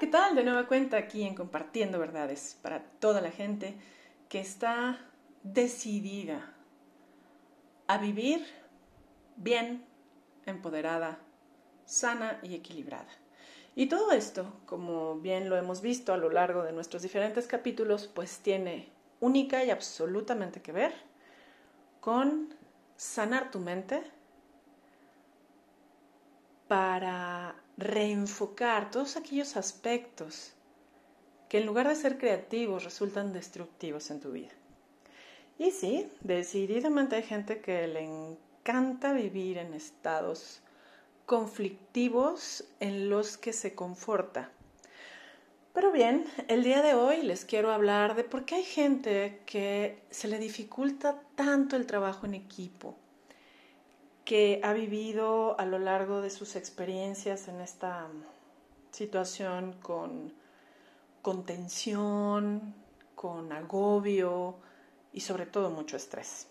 ¿qué tal? De nueva cuenta aquí en Compartiendo Verdades para toda la gente que está decidida a vivir bien, empoderada, sana y equilibrada. Y todo esto, como bien lo hemos visto a lo largo de nuestros diferentes capítulos, pues tiene única y absolutamente que ver con sanar tu mente para reenfocar todos aquellos aspectos que en lugar de ser creativos resultan destructivos en tu vida. Y sí, decididamente hay gente que le encanta vivir en estados conflictivos en los que se conforta. Pero bien, el día de hoy les quiero hablar de por qué hay gente que se le dificulta tanto el trabajo en equipo, que ha vivido a lo largo de sus experiencias en esta situación con, con tensión, con agobio y sobre todo mucho estrés.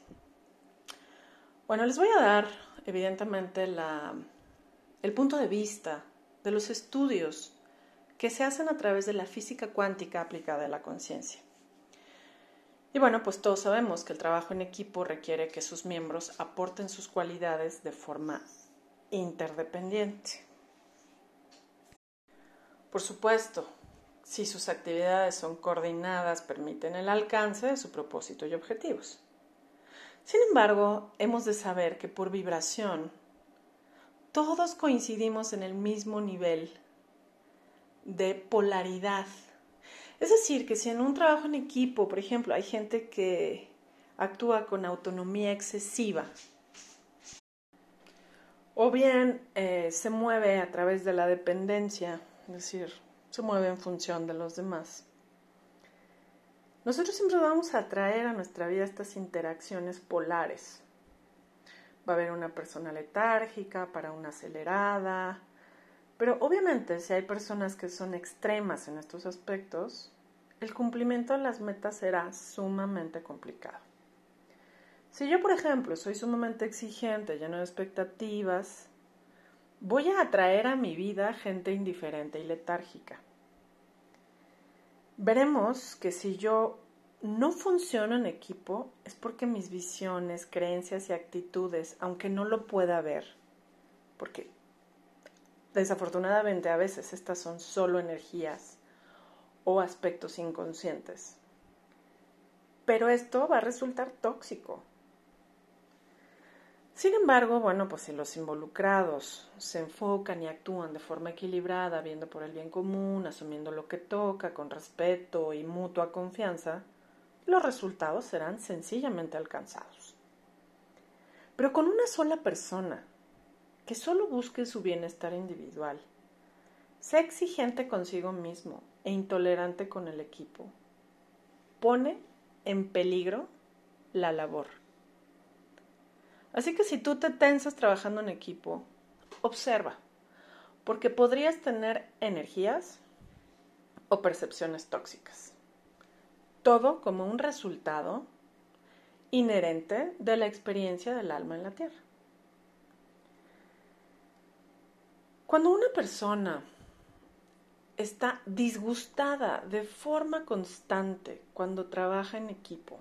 Bueno, les voy a dar evidentemente la, el punto de vista de los estudios que se hacen a través de la física cuántica aplicada a la conciencia. Y bueno, pues todos sabemos que el trabajo en equipo requiere que sus miembros aporten sus cualidades de forma interdependiente. Por supuesto, si sus actividades son coordinadas, permiten el alcance de su propósito y objetivos. Sin embargo, hemos de saber que por vibración todos coincidimos en el mismo nivel de polaridad. Es decir, que si en un trabajo en equipo, por ejemplo, hay gente que actúa con autonomía excesiva, o bien eh, se mueve a través de la dependencia, es decir, se mueve en función de los demás. Nosotros siempre vamos a atraer a nuestra vida estas interacciones polares. Va a haber una persona letárgica para una acelerada, pero obviamente si hay personas que son extremas en estos aspectos, el cumplimiento de las metas será sumamente complicado. Si yo, por ejemplo, soy sumamente exigente, lleno de expectativas, voy a atraer a mi vida gente indiferente y letárgica. Veremos que si yo no funciono en equipo es porque mis visiones, creencias y actitudes, aunque no lo pueda ver, porque desafortunadamente a veces estas son solo energías o aspectos inconscientes, pero esto va a resultar tóxico. Sin embargo, bueno, pues si los involucrados se enfocan y actúan de forma equilibrada, viendo por el bien común, asumiendo lo que toca, con respeto y mutua confianza, los resultados serán sencillamente alcanzados. Pero con una sola persona que solo busque su bienestar individual, sea exigente consigo mismo e intolerante con el equipo, pone en peligro la labor. Así que si tú te tensas trabajando en equipo, observa, porque podrías tener energías o percepciones tóxicas todo como un resultado inherente de la experiencia del alma en la tierra. Cuando una persona está disgustada de forma constante cuando trabaja en equipo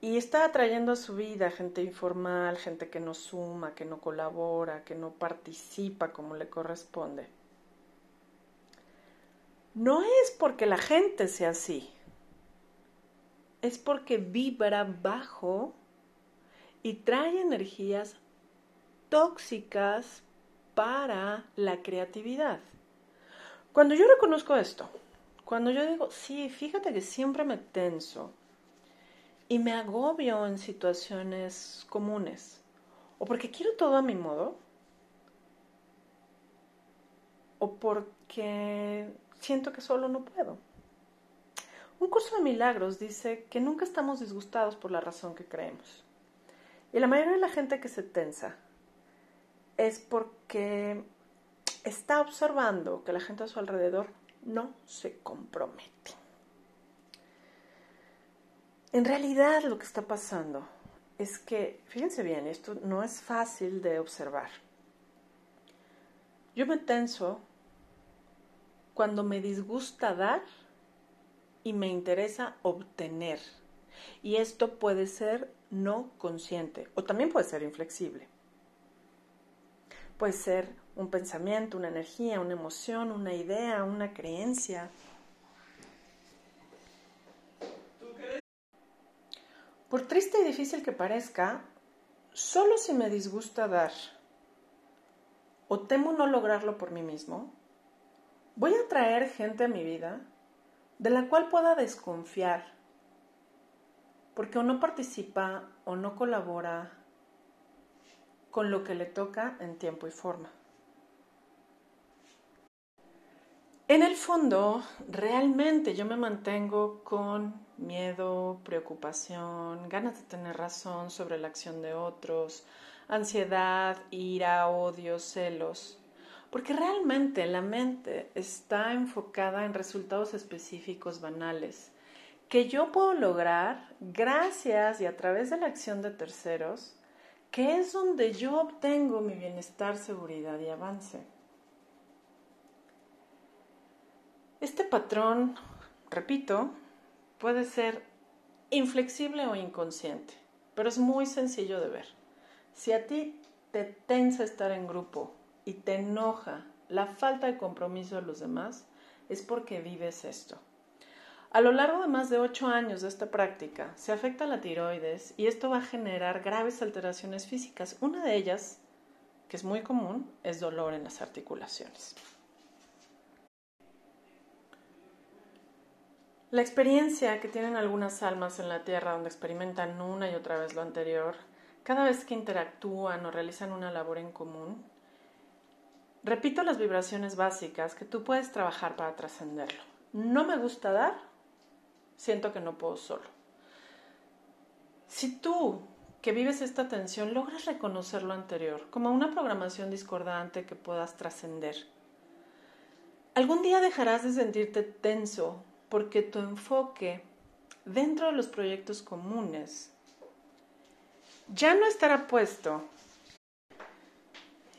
y está atrayendo a su vida gente informal, gente que no suma, que no colabora, que no participa como le corresponde, no es porque la gente sea así, es porque vibra bajo y trae energías tóxicas para la creatividad. Cuando yo reconozco esto, cuando yo digo, sí, fíjate que siempre me tenso y me agobio en situaciones comunes, o porque quiero todo a mi modo, o porque siento que solo no puedo. Un curso de milagros dice que nunca estamos disgustados por la razón que creemos. Y la mayoría de la gente que se tensa es porque está observando que la gente a su alrededor no se compromete. En realidad lo que está pasando es que, fíjense bien, esto no es fácil de observar. Yo me tenso cuando me disgusta dar y me interesa obtener. Y esto puede ser no consciente o también puede ser inflexible. Puede ser un pensamiento, una energía, una emoción, una idea, una creencia. Por triste y difícil que parezca, solo si me disgusta dar o temo no lograrlo por mí mismo, voy a traer gente a mi vida de la cual pueda desconfiar, porque o no participa o no colabora con lo que le toca en tiempo y forma. En el fondo, realmente yo me mantengo con miedo, preocupación, ganas de tener razón sobre la acción de otros, ansiedad, ira, odio, celos, porque realmente la mente está enfocada en resultados específicos banales que yo puedo lograr gracias y a través de la acción de terceros, que es donde yo obtengo mi bienestar, seguridad y avance. Este patrón, repito, puede ser inflexible o inconsciente, pero es muy sencillo de ver. Si a ti te tensa estar en grupo y te enoja la falta de compromiso de los demás, es porque vives esto. A lo largo de más de ocho años de esta práctica, se afecta la tiroides y esto va a generar graves alteraciones físicas. Una de ellas, que es muy común, es dolor en las articulaciones. La experiencia que tienen algunas almas en la Tierra donde experimentan una y otra vez lo anterior cada vez que interactúan o realizan una labor en común, repito las vibraciones básicas que tú puedes trabajar para trascenderlo. No me gusta dar, siento que no puedo solo. Si tú que vives esta tensión logras reconocer lo anterior como una programación discordante que puedas trascender, algún día dejarás de sentirte tenso porque tu enfoque dentro de los proyectos comunes ya no estará puesto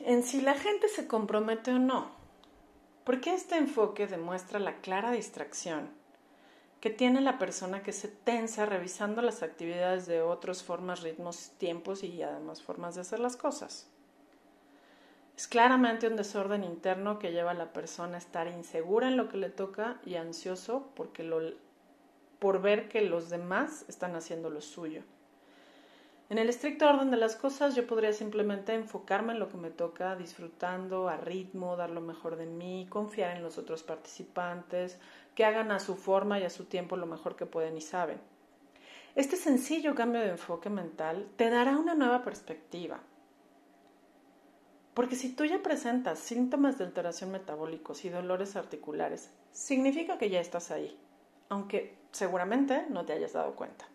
en si la gente se compromete o no, porque este enfoque demuestra la clara distracción que tiene la persona que se tensa revisando las actividades de otros, formas, ritmos, tiempos y además formas de hacer las cosas. Es claramente un desorden interno que lleva a la persona a estar insegura en lo que le toca y ansioso porque lo, por ver que los demás están haciendo lo suyo. En el estricto orden de las cosas, yo podría simplemente enfocarme en lo que me toca, disfrutando a ritmo, dar lo mejor de mí, confiar en los otros participantes, que hagan a su forma y a su tiempo lo mejor que pueden y saben. Este sencillo cambio de enfoque mental te dará una nueva perspectiva. Porque si tú ya presentas síntomas de alteración metabólicos y dolores articulares, significa que ya estás ahí, aunque seguramente no te hayas dado cuenta.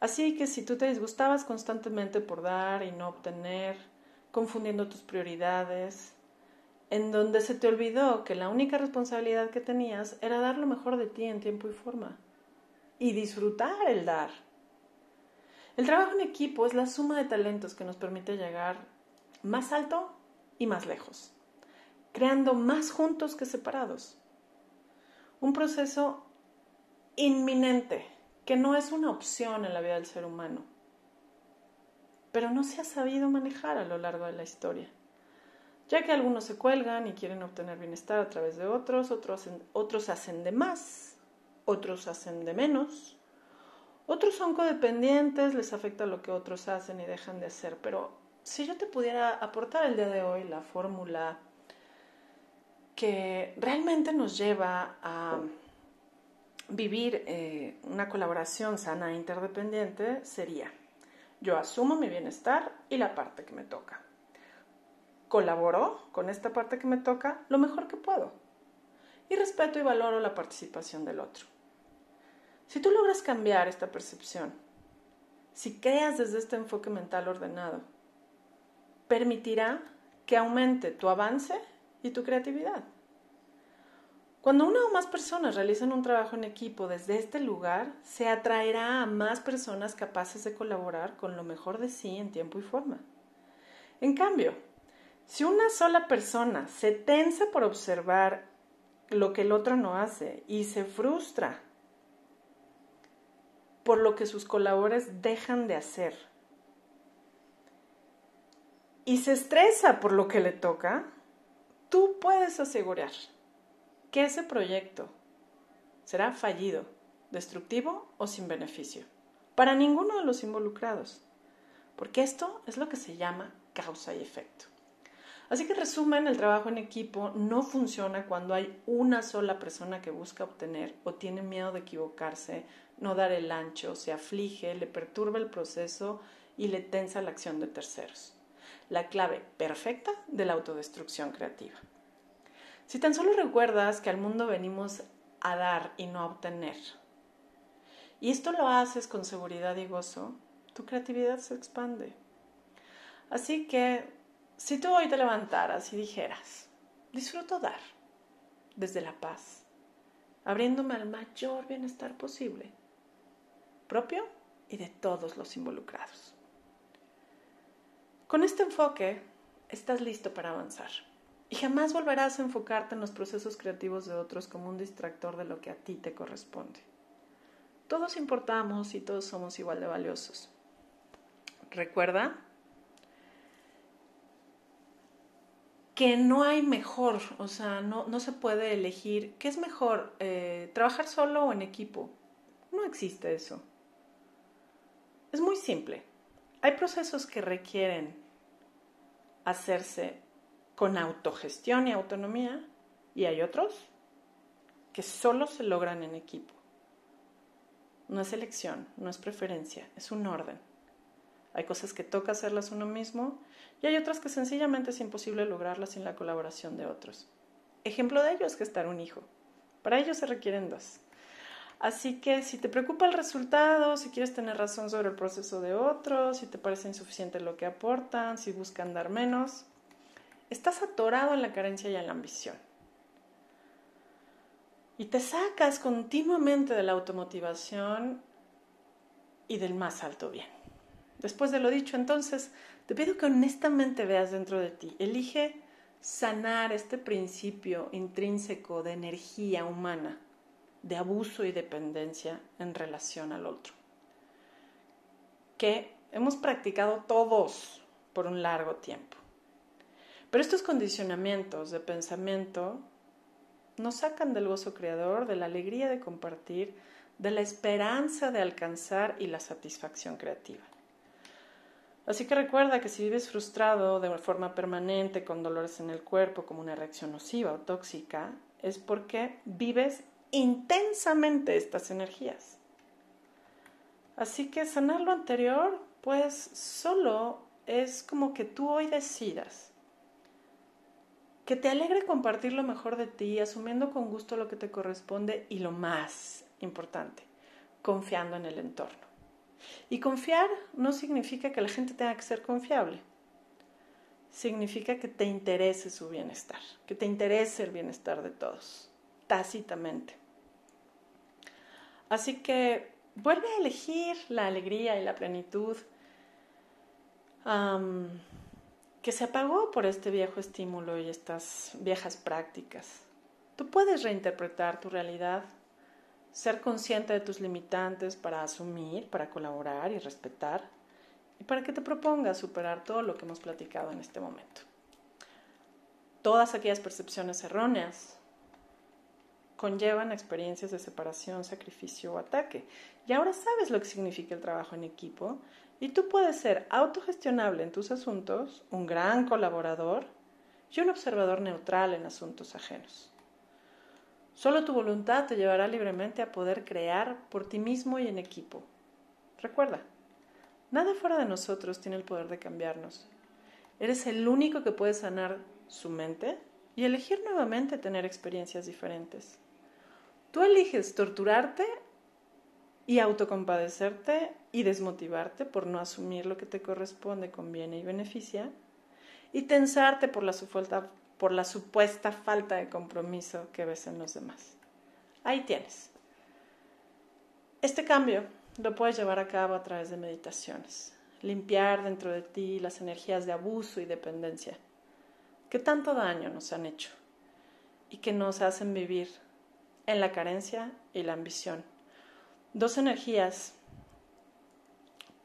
Así que si tú te disgustabas constantemente por dar y no obtener, confundiendo tus prioridades, en donde se te olvidó que la única responsabilidad que tenías era dar lo mejor de ti en tiempo y forma y disfrutar el dar. El trabajo en equipo es la suma de talentos que nos permite llegar más alto y más lejos, creando más juntos que separados. Un proceso inminente que no es una opción en la vida del ser humano, pero no se ha sabido manejar a lo largo de la historia, ya que algunos se cuelgan y quieren obtener bienestar a través de otros, otros otros hacen de más, otros hacen de menos, otros son codependientes, les afecta lo que otros hacen y dejan de hacer, pero si yo te pudiera aportar el día de hoy la fórmula que realmente nos lleva a vivir eh, una colaboración sana e interdependiente sería, yo asumo mi bienestar y la parte que me toca. Colaboro con esta parte que me toca lo mejor que puedo. Y respeto y valoro la participación del otro. Si tú logras cambiar esta percepción, si creas desde este enfoque mental ordenado, permitirá que aumente tu avance y tu creatividad. Cuando una o más personas realizan un trabajo en equipo desde este lugar, se atraerá a más personas capaces de colaborar con lo mejor de sí en tiempo y forma. En cambio, Si una sola persona se tensa por observar lo que el otro no hace y se frustra por lo que sus colaboradores dejan de hacer y se estresa por lo que le toca, tú puedes asegurar que ese proyecto será fallido, destructivo o sin beneficio para ninguno de los involucrados, porque esto es lo que se llama causa y efecto. Así que resumen, el trabajo en equipo no funciona cuando hay una sola persona que busca obtener o tiene miedo de equivocarse, no dar el ancho, se aflige, le perturba el proceso y le tensa la acción de terceros. La clave perfecta de la autodestrucción creativa. Si tan solo recuerdas que al mundo venimos a dar y no a obtener, y esto lo haces con seguridad y gozo, tu creatividad se expande. Así que si tú hoy te levantaras y dijeras, disfruto dar desde la paz, abriéndome al mayor bienestar posible, propio y de todos los involucrados. Con este enfoque estás listo para avanzar y jamás volverás a enfocarte en los procesos creativos de otros como un distractor de lo que a ti te corresponde. Todos importamos y todos somos igual de valiosos. Recuerda que no hay mejor, o sea, no, se puede elegir qué es mejor, eh, trabajar solo o en equipo. No existe eso. Es muy simple. Hay procesos que requieren hacerse con autogestión y autonomía y hay otros que solo se logran en equipo. No es elección, no es preferencia, es un orden. Hay cosas que toca hacerlas uno mismo y hay otras que sencillamente es imposible lograrlas sin la colaboración de otros. Ejemplo de ello es gestar un hijo. Para ello se requieren dos. Así que si te preocupa el resultado, si quieres tener razón sobre el proceso de otros, si te parece insuficiente lo que aportan, si buscan dar menos, estás atorado en la carencia y en la ambición. Y te sacas continuamente de la automotivación y del más alto bien. Después de lo dicho, entonces, te pido que honestamente veas dentro de ti. Elige sanar este principio intrínseco de energía humana, de abuso y dependencia en relación al otro, que hemos practicado todos por un largo tiempo. Pero estos condicionamientos de pensamiento nos sacan del gozo creador, de la alegría de compartir, de la esperanza de alcanzar y la satisfacción creativa. Así que recuerda que si vives frustrado de forma permanente, con dolores en el cuerpo, como una reacción nociva o tóxica, es porque vives intensamente estas energías. Así que sanar lo anterior, pues solo es como que tú hoy decidas que te alegre compartir lo mejor de ti, asumiendo con gusto lo que te corresponde y lo más importante, confiando en el entorno. Y confiar no significa que la gente tenga que ser confiable. Significa que te interese su bienestar, que te interese el bienestar de todos, tácitamente. Así que vuelve a elegir la alegría y la plenitud que se apagó por este viejo estímulo y estas viejas prácticas. Tú puedes reinterpretar tu realidad ser consciente de tus limitantes para asumir, para colaborar y respetar, y para que te propongas superar todo lo que hemos platicado en este momento. Todas aquellas percepciones erróneas conllevan experiencias de separación, sacrificio o ataque. Y ahora sabes lo que significa el trabajo en equipo y tú puedes ser autogestionable en tus asuntos, un gran colaborador y un observador neutral en asuntos ajenos. Solo tu voluntad te llevará libremente a poder crear por ti mismo y en equipo. Recuerda, nada fuera de nosotros tiene el poder de cambiarnos. Eres el único que puede sanar su mente y elegir nuevamente tener experiencias diferentes. Tú eliges torturarte y autocompadecerte y desmotivarte por no asumir lo que te corresponde, conviene y beneficia, y tensarte por la, por la supuesta falta de compromiso que ves en los demás. Ahí tienes. Este cambio lo puedes llevar a cabo a través de meditaciones, limpiar dentro de ti las energías de abuso y dependencia, que tanto daño nos han hecho y que nos hacen vivir en la carencia y la ambición. Dos energías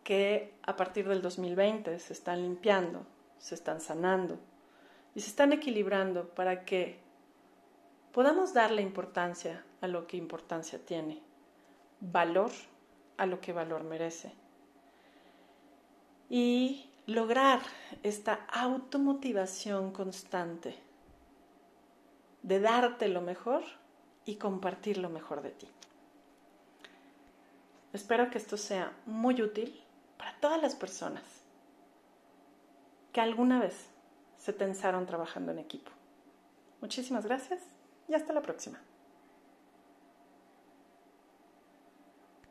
que a partir del 2020 se están limpiando, se están sanando y se están equilibrando para que podamos darle importancia a lo que importancia tiene, valor a lo que valor merece y lograr esta automotivación constante de darte lo mejor y compartir lo mejor de ti. Espero que esto sea muy útil para todas las personas que alguna vez se tensaron trabajando en equipo. Muchísimas gracias y hasta la próxima.